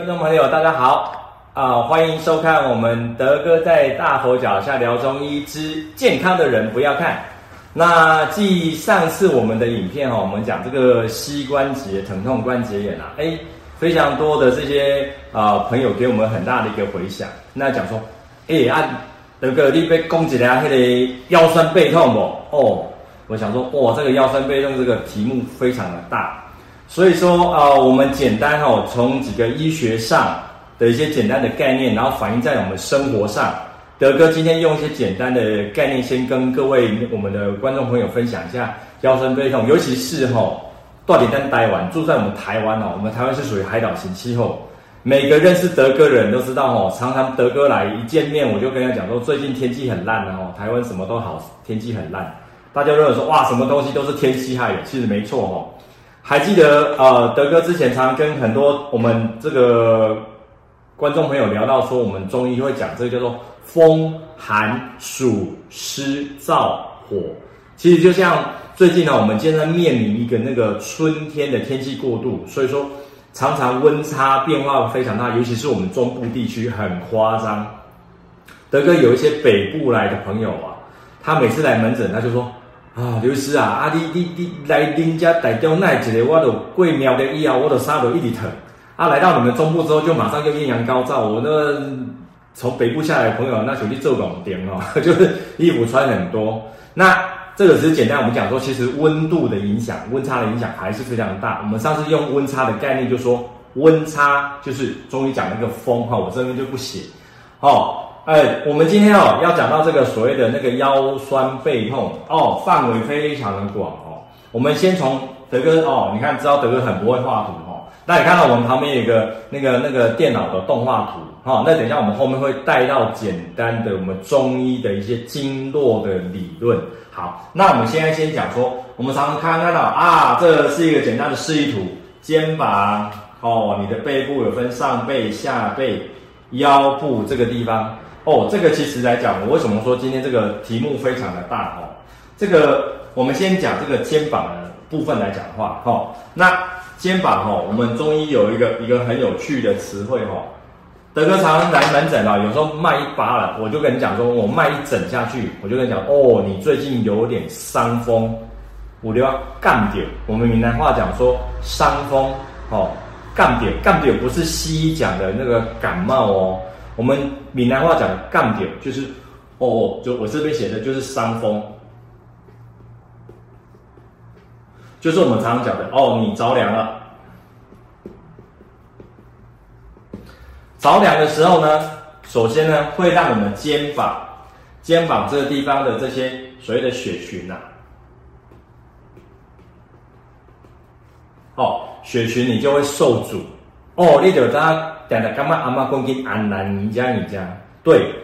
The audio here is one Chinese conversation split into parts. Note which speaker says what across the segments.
Speaker 1: 观众朋友，大家好啊！欢迎收看我们德哥在大佛脚下聊中医之健康的人不要看。那继上次我们的影片哈，我们讲这个膝关节疼痛、关节炎啊，哎，非常多的这些啊朋友给我们很大的一个回响。那讲说，哎啊，德哥你被攻击了，那个腰酸背痛不？哦，我想说，哇，这个腰酸背痛这个题目非常的大。所以说啊、我们简单哦，从几个医学上的一些简单的概念，然后反映在我们生活上。德哥今天用一些简单的概念，先跟各位我们的观众朋友分享一下腰酸背痛，尤其是哈，到底在台湾住在我们台湾哦，我们台湾是属于海岛型气候。每个认识德哥的人都知道哦，常常德哥来一见面，我就跟他讲说，最近天气很烂哦，台湾什么都好，天气很烂。大家认为说哇，什么东西都是天气害的，其实没错哦。还记得呃，德哥之前常跟很多我们这个观众朋友聊到说，我们中医会讲这个叫做风寒暑湿燥火。其实就像最近呢，我们现在面临一个那个春天的天气过渡，所以说常常温差变化非常大，尤其是我们中部地区很夸张。德哥有一些北部来的朋友啊，他每次来门诊，他就说。啊，刘师啊，啊你你你来恁家台中那一个，我都过苗的以后，我都啥都一直疼。啊，来到你们中部之后，就马上就艳阳高照。我那从北部下来的朋友，那手机做广点哦，就是衣服穿很多。那这个只是简单，我们讲说，其实温度的影响，温差的影响还是非常大。我们上次用温差的概念，就说温差就是中医讲那个风哈，我这边就不写哦。哎，我们今天哦要讲到这个所谓的那个腰酸背痛哦，范围非常的广哦。我们先从德哥哦，你看知道德哥很不会画图哦。那你看到我们旁边有一个那个那个电脑的动画图哈、哦，那等一下我们后面会带到简单的我们中医的一些经络的理论。好，那我们现在先讲说，我们常常看看到啊，这是一个简单的示意图，肩膀哦，你的背部有分上背、下背、腰部这个地方。哦，这个其实来讲，我为什么说今天这个题目非常的大哦？这个我们先讲这个肩膀的部分来讲的话，哈、哦，那肩膀哈、哦，我们中医有一个一个很有趣的词汇哈。德哥常来门诊啊，有时候脉一发了，我就跟你讲说，我脉一整下去，我就跟你讲，哦，你最近有点伤风，我就要干点。我们闽南话讲说伤风，哦，干点，干点不是西医讲的那个感冒哦。我们闽南话讲的“干掉”就是哦哦，就我这边写的就是伤风，就是我们常常讲的哦，你着凉了。着凉的时候呢，首先呢会让我们肩膀、肩膀这个地方的这些所谓的血群呐、哦，血群你就会受阻。哦，你就知讲的干嘛？阿妈公斤安南尼加尼加。对，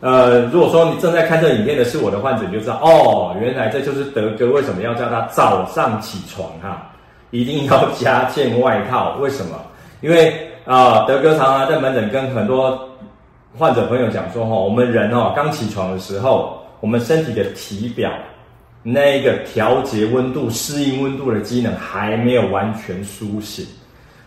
Speaker 1: 呃，如果说你正在看这影片的是我的患者，你就知道哦，原来这就是德哥为什么要叫他早上起床哈，一定要加件外套。为什么？因为啊、呃，德哥常常在门诊跟很多患者朋友讲说哈，我们人哦刚起床的时候，我们身体的体表那个调节温度、适应温度的机能还没有完全苏醒。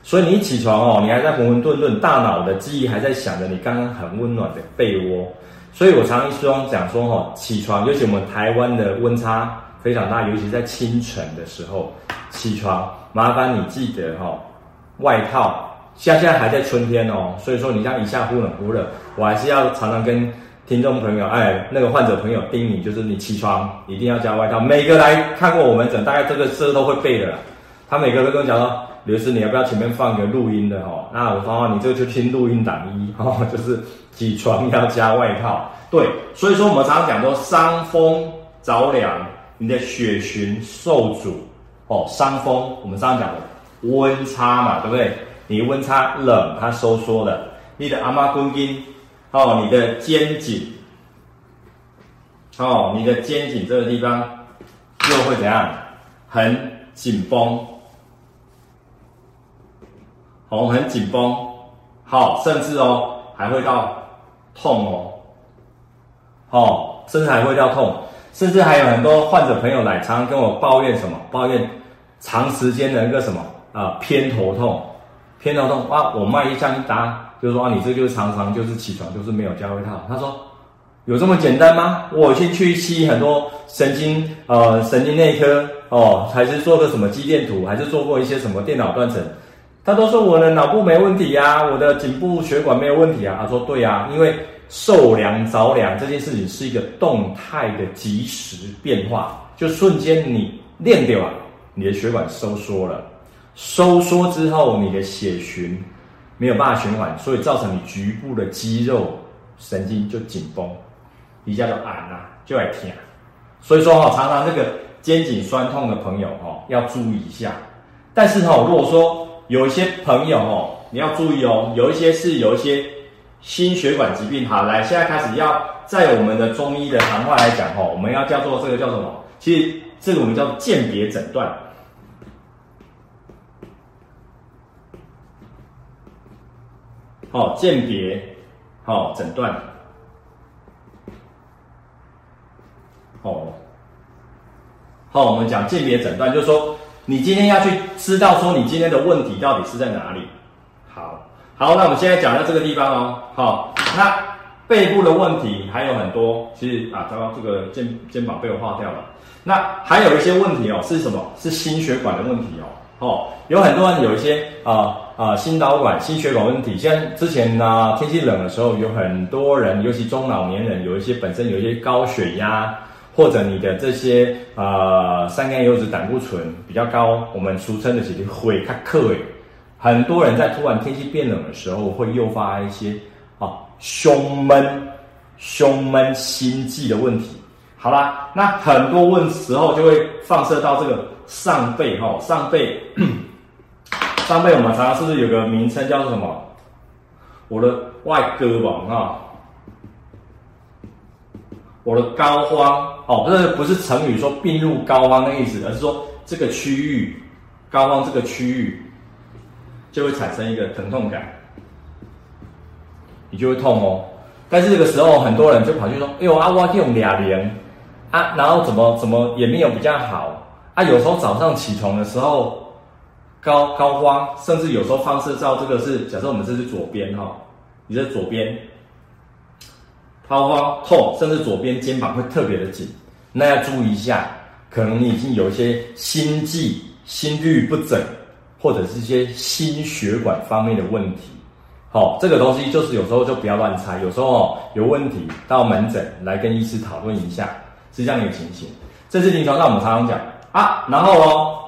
Speaker 1: 所以你一起床哦，你还在浑浑沌沌，大脑的记忆还在想着你刚刚很温暖的被窝。所以我常一说讲说哈，起床，尤其我们台湾的温差非常大，尤其在清晨的时候起床，麻烦你记得哈，外套。现在还在春天哦，所以说你这样一下忽冷忽热，我还是要常常跟听众朋友哎，那个患者朋友叮咛，就是你起床一定要加外套。每个来看过我们诊，大概这个这个都会背的啦。他每个都跟我讲说。刘师，你要不要前面放个录音的哦？那我说，你这个就听录音档一 哦，就是起床要加外套。对，所以说我们常常讲说伤风着凉，你的血循受阻哦，伤风我们常常讲的温差嘛，对不对？你温差冷，它收缩了，你的阿妈公筋哦，你的肩颈哦，你的肩颈这个地方又会怎样？很紧绷。哦，很紧绷，好，甚至哦还会到痛哦，哦，甚至还会到痛，甚至还有很多患者朋友来，常常跟我抱怨什么？抱怨长时间的一个什么啊、偏头痛，偏头痛哇，我脉一向一搭，就是说啊，你这就是常常就是起床就是没有交会套。他说有这么简单吗？我先去吸很多神经呃神经内科哦，还是做个什么肌电图，还是做过一些什么电脑断层？他都说我的脑部没问题呀，我的颈部血管没有问题啊。他说对呀，因为受凉着凉这件事情是一个动态的即时变化，就瞬间你练掉了，你的血管收缩了，收缩之后你的血循没有办法循环，所以造成你局部的肌肉神经就紧绷，一下就按啊，就来听。所以说哈，常常这个肩颈酸痛的朋友哈，要注意一下。但是哈，如果说有一些朋友哦，你要注意哦，有一些是有一些心血管疾病。好，来，现在开始要在我们的中医的行话来讲哦，我们要叫做这个叫什么？其实这个我们叫鉴别诊断。好，鉴别，好诊断。哦，好，我们讲鉴别诊断，就是说。你今天要去知道说你今天的问题到底是在哪里？好，好，那我们现在讲到这个地方哦。好，那背部的问题还有很多，其实啊，刚刚这个肩肩膀被我划掉了。那还有一些问题哦，是什么？是心血管的问题哦。哦，有很多人有一些啊啊心导管、心血管问题。像之前呢、天气冷的时候，有很多人，尤其中老年人，有一些本身有一些高血压。或者你的这些呃三甘油脂胆固醇比较高，我们俗称的这些会卡克诶，很多人在突然天气变冷的时候，会诱发一些啊胸闷、胸闷心悸的问题。好啦，那很多问时候就会放射到这个上背哈，上背上背我们常常是不是有个名称叫做什么？我的外胳膀啊。我的膏肓哦，不是不是成语说病入膏肓的意思，而是说这个区域膏肓这个区域就会产生一个疼痛感，你就会痛哦。但是这个时候很多人就跑去说：“哎呦啊，我用俩连啊，然后怎么怎么也没有比较好啊。”有时候早上起床的时候膏膏肓，甚至有时候放射照这个是假设我们这是左边哈，你在左边。膏肓痛，甚至左边肩膀会特别的紧，那要注意一下，可能你已经有一些心悸、心律不整，或者是一些心血管方面的问题。好，这个东西就是有时候就不要乱猜，有时候有问题到门诊来跟医师讨论一下，是这样一个情形。这是临床上我们常常讲啊，然后哦，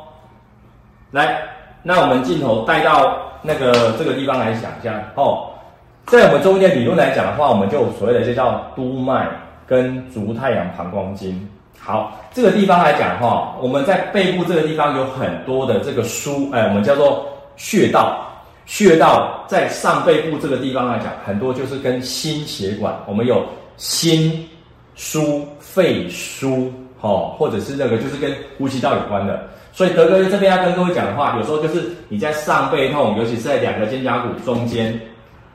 Speaker 1: 来，那我们镜头带到那个这个地方来想一下哦。在我们中医的理论来讲的话，我们就所谓的就叫督脉跟足太阳膀胱经。好，这个地方来讲的话，我们在背部这个地方有很多的这个枢，哎，我们叫做穴道。穴道在上背部这个地方来讲，很多就是跟心血管，我们有心俞、肺俞，哦，或者是那个就是跟呼吸道有关的。所以德哥这边要跟各位讲的话，有时候就是你在上背痛，尤其是在两个肩胛骨中间。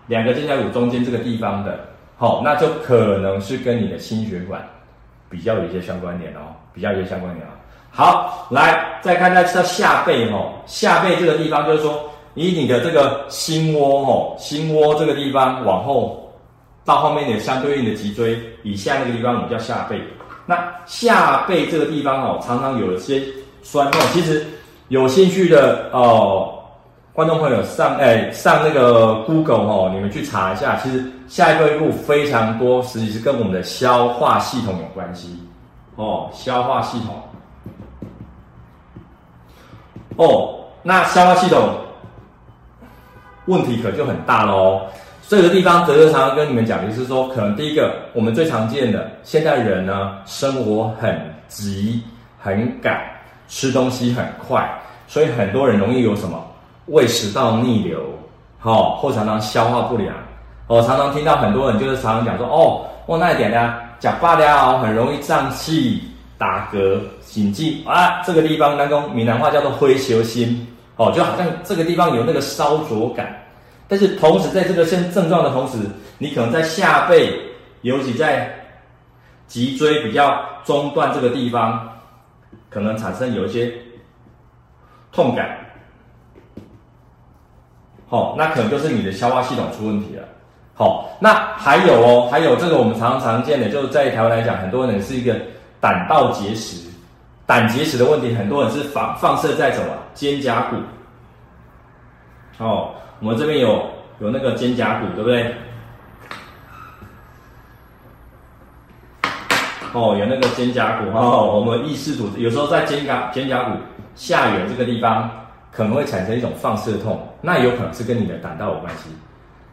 Speaker 1: 两个肩胛骨中间这个地方的，好，那就可能是跟你的心血管比较有一些相关联哦，比较有一些相关联哦。好，来再看在这下背哦，下背这个地方就是说，以你的这个心窝哦，心窝这个地方往后到后面的相对应的脊椎以下那个地方，我们叫下背。那下背这个地方哦，常常有一些酸痛，其实有兴趣的哦。观众朋友上哎上那个 Google 哦，你们去查一下，其实下一个一步非常多，实际是跟我们的消化系统有关系哦，消化系统哦，那消化系统问题可就很大喽。这个地方德哥常常跟你们讲，就是说，可能第一个我们最常见的，现在人呢生活很急很赶，吃东西很快，所以很多人容易有什么？胃食道逆流，好，或常常消化不良，我常常听到很多人就是常常讲说，哦，我那一点呢，讲罢了，很容易胀气、打嗝、心悸啊，这个地方当中闽南话叫做灰球心，哦，就好像这个地方有那个烧灼感，但是同时在这个症症状的同时，你可能在下背，尤其在脊椎比较中段这个地方，可能产生有一些痛感。好，那可能就是你的消化系统出问题了。好，那还有哦，还有这个我们常常见的，就是在台湾来讲，很多人是一个胆道结石，胆结石的问题，很多人是放放射在什么肩胛骨。哦，我们这边有有那个肩胛骨，对不对？哦，有那个肩胛骨，哦，我们意识组织有时候在肩胛肩胛骨下缘这个地方可能会产生一种放射痛，那有可能是跟你的胆道有关系。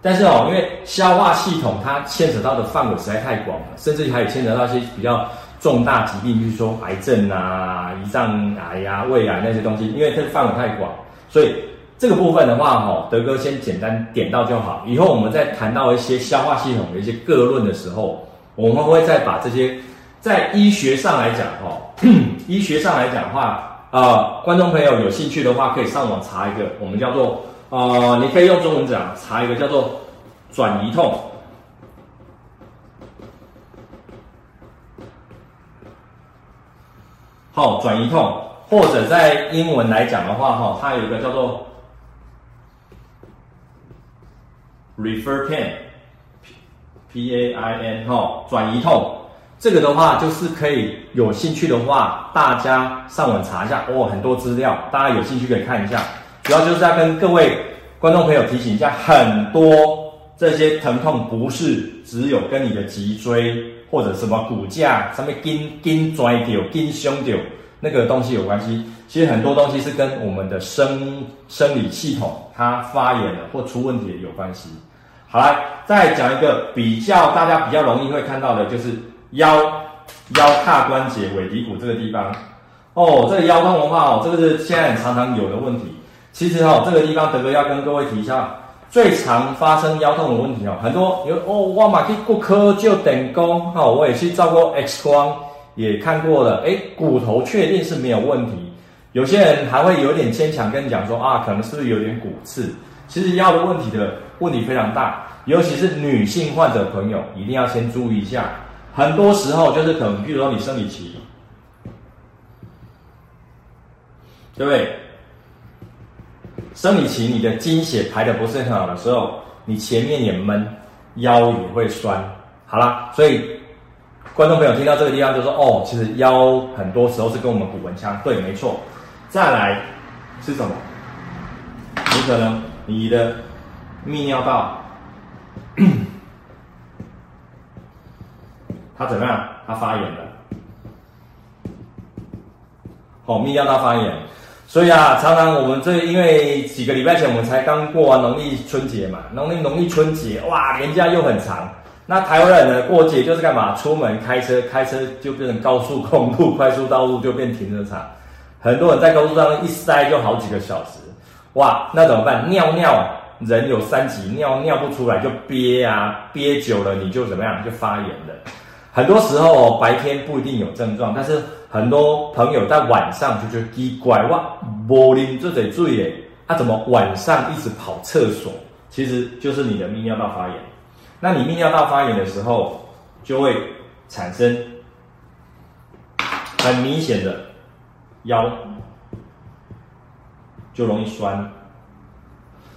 Speaker 1: 但是哦，因为消化系统它牵扯到的范围实在太广了，甚至还有牵扯到一些比较重大疾病，比如说癌症啊、胰脏癌呀、啊、胃癌那些东西，因为它的范围太广，所以这个部分的话，哈，德哥先简单点到就好。以后我们在谈到一些消化系统的一些各论的时候，我们会再把这些在医学上来讲，哈，医学上来讲的话，呃，观众朋友有兴趣的话，可以上网查一个，我们叫做。呃，你可以用中文讲查一个叫做转移痛，好，转移痛，或者在英文来讲的话，哈，它有一个叫做 refer pain，P A I N，哈，转移痛，这个的话就是可以有兴趣的话，大家上网查一下，哦，很多资料，大家有兴趣可以看一下。主要就是在跟各位观众朋友提醒一下，很多这些疼痛不是只有跟你的脊椎或者什么骨架上面筋筋拽掉、筋胸掉那个东西有关系。其实很多东西是跟我们的生生理系统它发炎了或出问题有关系。好，了再讲一个比较大家比较容易会看到的，就是腰腰髂关节尾骶骨这个地方。哦，这个腰痛的话哦，这个是现在很常常有的问题。其实哈，这个地方德哥要跟各位提一下，最常发生腰痛的问题哦，很多有哦，我马去骨科就等功哈，我也去照过 X 光，也看过了，诶，骨头确定是没有问题。有些人还会有点牵强跟你讲说啊，可能是不是有点骨刺？其实腰的问题的问题非常大，尤其是女性患者朋友一定要先注意一下。很多时候就是可能，比如说你生理期，对不对？生理期，你的经血排得不是很好的时候，你前面也闷，腰也会酸。好啦，所以观众朋友听到这个地方就说：“哦，其实腰很多时候是跟我们骨盆腔。”对，没错。再来是什么？你可能你的泌尿道，它怎么样？它发炎了。好哦，泌尿道发炎。所以啊，常常我们这因为几个礼拜前我们才刚过完农历春节嘛，农历农历春节哇，年假又很长。那台湾人呢，过节就是干嘛？出门开车，开车就变成高速公路、快速道路就变停车场。很多人在高速上一塞就好几个小时，哇，那怎么办？尿尿，人有三急，尿尿不出来就憋啊，憋久了你就怎么样？就发炎了。很多时候白天不一定有症状，但是很多朋友在晚上就觉得奇怪，哇，无啉这得注意，他怎么晚上一直跑厕所？其实就是你的泌尿道发炎。那你泌尿道发炎的时候，就会产生很明显的腰就容易酸，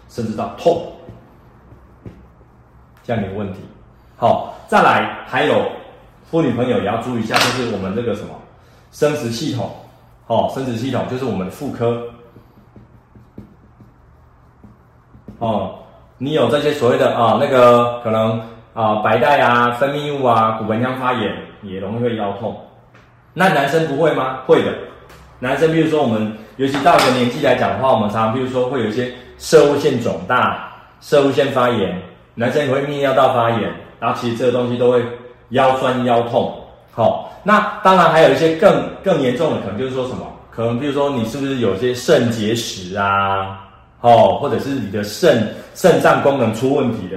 Speaker 1: 甚至到痛这样的问题。好，再来还有。妇女朋友也要注意一下，就是我们这个什么生殖系统，哦，生殖系统就是我们的妇科，哦，你有这些所谓的啊，那个可能啊白带啊、分泌物啊、骨盆腔发炎，也容易会腰痛。那男生不会吗？会的，男生比如说我们，尤其到一个年纪来讲的话，我们常常比如说会有一些摄护腺肿大、摄护腺发炎，男生也会泌尿道发炎，然后其实这个东西都会。腰酸腰痛，好、哦，那当然还有一些更更严重的，可能就是说什么，可能比如说你是不是有些肾结石啊，哦，或者是你的肾肾脏功能出问题的，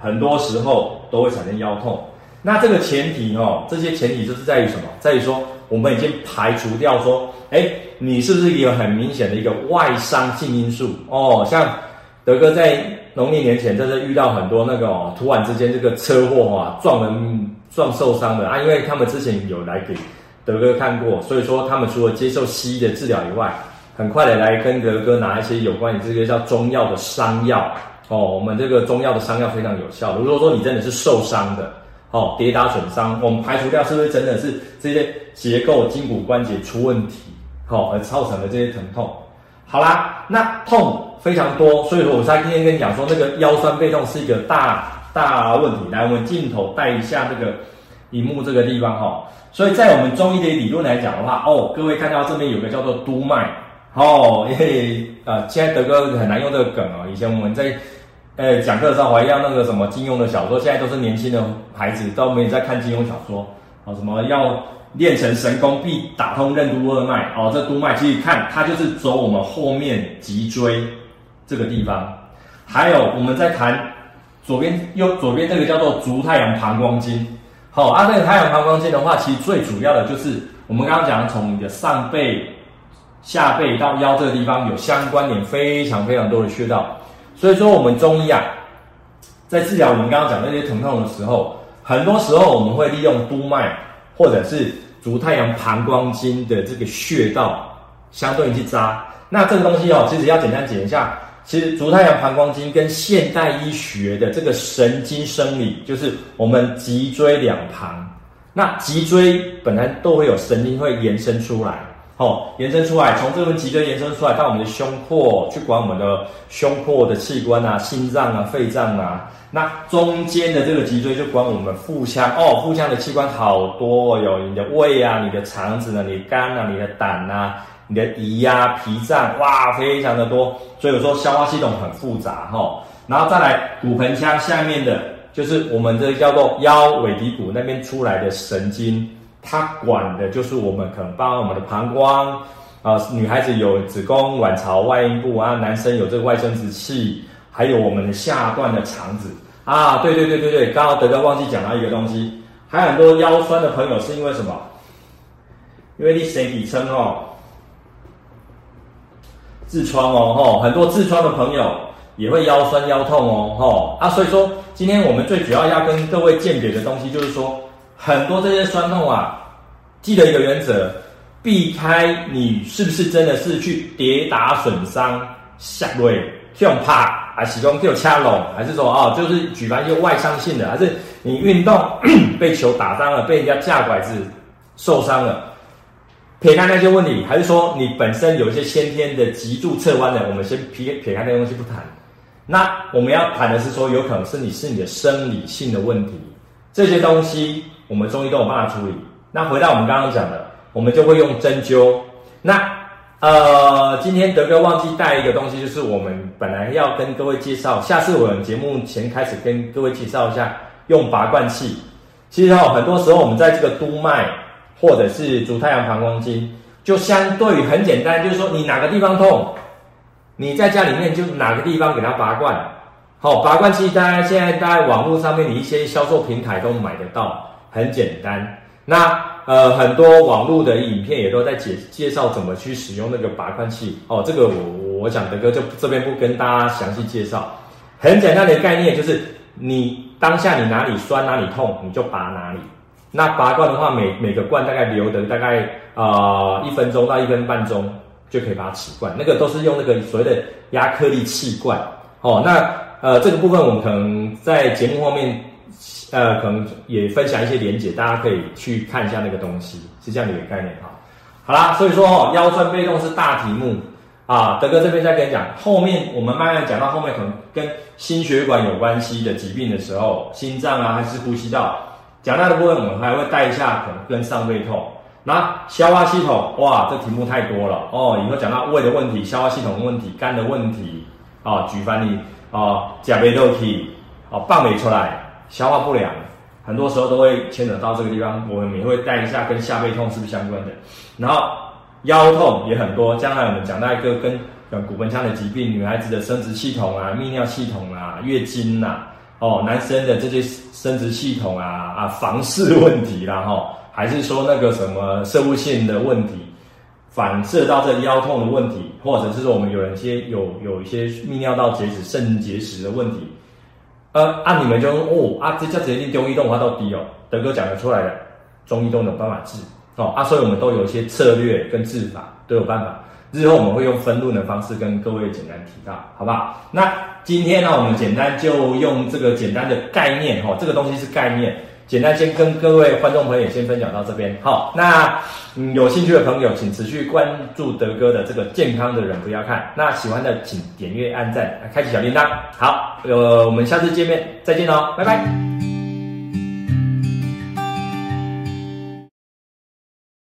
Speaker 1: 很多时候都会产生腰痛。那这个前提哦，这些前提就是在于什么？在于说我们已经排除掉说，哎，你是不是有很明显的一个外伤性因素？哦，像德哥在农历年前，真的遇到很多那个哦，突然之间这个车祸啊，撞人。撞受伤的啊，因为他们之前有来给德哥看过，所以说他们除了接受西医的治疗以外，很快的来跟德哥拿一些有关于这个叫中药的伤药哦。我们这个中药的伤药非常有效。如果说你真的是受伤的，哦，跌打损伤，我们排除掉是不是真的是这些结构筋骨关节出问题，好而造成的这些疼痛。好啦，那痛非常多，所以说我才今天跟你讲说，那个 腰酸背痛是一个大大问题。来，我们镜头带一下这个荧幕这个地方哈。所以在我们中医的理论来讲的话，哦，各位看到这边有个叫做督脉，哦，因为啊，现在德哥很难用这个梗哦。以前我们在呃讲课的时候，还要那个什么金庸的小说，现在都是年轻的孩子都没在看金庸小说，哦，什么要。练成神功必打通任督二脉哦，这督脉其实看它就是走我们后面脊椎这个地方，还有我们在谈左边右左边这个叫做足太阳膀胱经，好、哦、啊，这个太阳膀胱经的话，其实最主要的就是我们刚刚讲的从你的上背、下背到腰这个地方有相关联非常非常多的穴道，所以说我们中医啊，在治疗我们刚刚讲那些疼痛的时候，很多时候我们会利用督脉。或者是足太阳膀胱经的这个穴道，相对去扎。那这个东西哦，其实要简单解一下，其实足太阳膀胱经跟现代医学的这个神经生理，就是我们脊椎两旁。那脊椎本来都会有神经会延伸出来，哦，延伸出来，从这个脊椎延伸出来到我们的胸廓，去管我们的胸廓的器官啊，心脏啊，肺脏啊。那中间的这个脊椎就管我们腹腔哦，腹腔的器官好多，哦有你的胃啊，你的肠子呢，你的肝啊，你的胆啊，你的胰呀、脾脏，哇，非常的多。所以我说消化系统很复杂哈、然后再来骨盆腔下面的，就是我们这个叫做腰尾骶骨那边出来的神经，它管的就是我们可能包括我们的膀胱啊、女孩子有子宫、卵巢、外阴部啊，男生有这个外生殖器。还有我们的下段的肠子啊，对对对对对，刚刚德哥忘记讲到一个东西，还有很多腰酸的朋友是因为什么？因为你身体撑哦，痔疮哦，吼，很多痔疮的朋友也会腰酸腰痛哦，吼啊，所以说今天我们最主要要跟各位鉴别的东西就是说，很多这些酸痛啊，记得一个原则，避开你是不是真的是去跌打损伤下跪，这种怕。还是说就掐拢，还是说哦，就是举凡一些外伤性的，还是你运动 被球打伤了，被人家架拐子受伤了，撇开那些问题，还是说你本身有一些先天的脊柱侧弯的，我们先撇撇开那些东西不谈。那我们要谈的是说，有可能是你是你的生理性的问题，这些东西我们中医都有办法处理。那回到我们刚刚讲的，我们就会用针灸。那呃，今天德哥忘记带一个东西，就是我们本来要跟各位介绍，下次我们节目前开始跟各位介绍一下用拔罐器。其实、哦，很多时候我们在这个督脉或者是足太阳膀胱经，就相对于很简单，就是说你哪个地方痛，你在家里面就哪个地方给它拔罐。好，拔罐器大家现在在网络上面的一些销售平台都买得到，很简单。那呃，很多网络的影片也都在介介绍怎么去使用那个拔罐器哦。这个我我讲的哥就这边不跟大家详细介绍。很简单的概念就是，你当下你哪里酸哪里痛，你就拔哪里。那拔罐的话，每每个罐大概留的大概啊、一分钟到一分半钟就可以把它起罐。那个都是用那个所谓的压克力气罐哦。那呃这个部分我们可能在节目后面。呃，可能也分享一些连结，大家可以去看一下那个东西，是这样的一个概念哈。好啦，所以说哦，腰酸背痛是大题目啊。德哥这边再跟你讲，后面我们慢慢讲到后面，可能跟心血管有关系的疾病的时候，心脏啊还是呼吸道，讲到的部分我们还会带一下，可能跟上背痛。那消化系统，哇，这题目太多了哦。以后讲到胃的问题、消化系统的问题、肝的问题啊，举凡你啊，甲贝肉体啊，棒没出来。消化不良，很多时候都会牵扯到这个地方，我们也会带一下跟下背痛是不是相关的。然后腰痛也很多，将来我们讲到一个跟骨盆腔的疾病，女孩子的生殖系统啊、泌尿系统啊、月经呐、啊，哦，男生的这些生殖系统啊啊房事问题啦，哈、哦，还是说那个什么摄护腺的问题，反射到这腰痛的问题，或者是说我们有人些有有一些泌尿道结石、肾结石的问题。呃，啊、你们就哦，啊，这叫决定中医动话到底哦，德哥讲得出来的，中医都有办法治哦，啊，所以我们都有一些策略跟治法都有办法。日后我们会用分论的方式跟各位简单提到，好不好？那今天呢，我们简单就用这个简单的概念哈，这个东西是概念，简单先跟各位观众朋友先分享到这边。好，那嗯，有兴趣的朋友请持续关注德哥的这个健康的人不要看，那喜欢的请点阅、按赞、开启小铃铛。好，呃，我们下次见面再见喽，拜拜。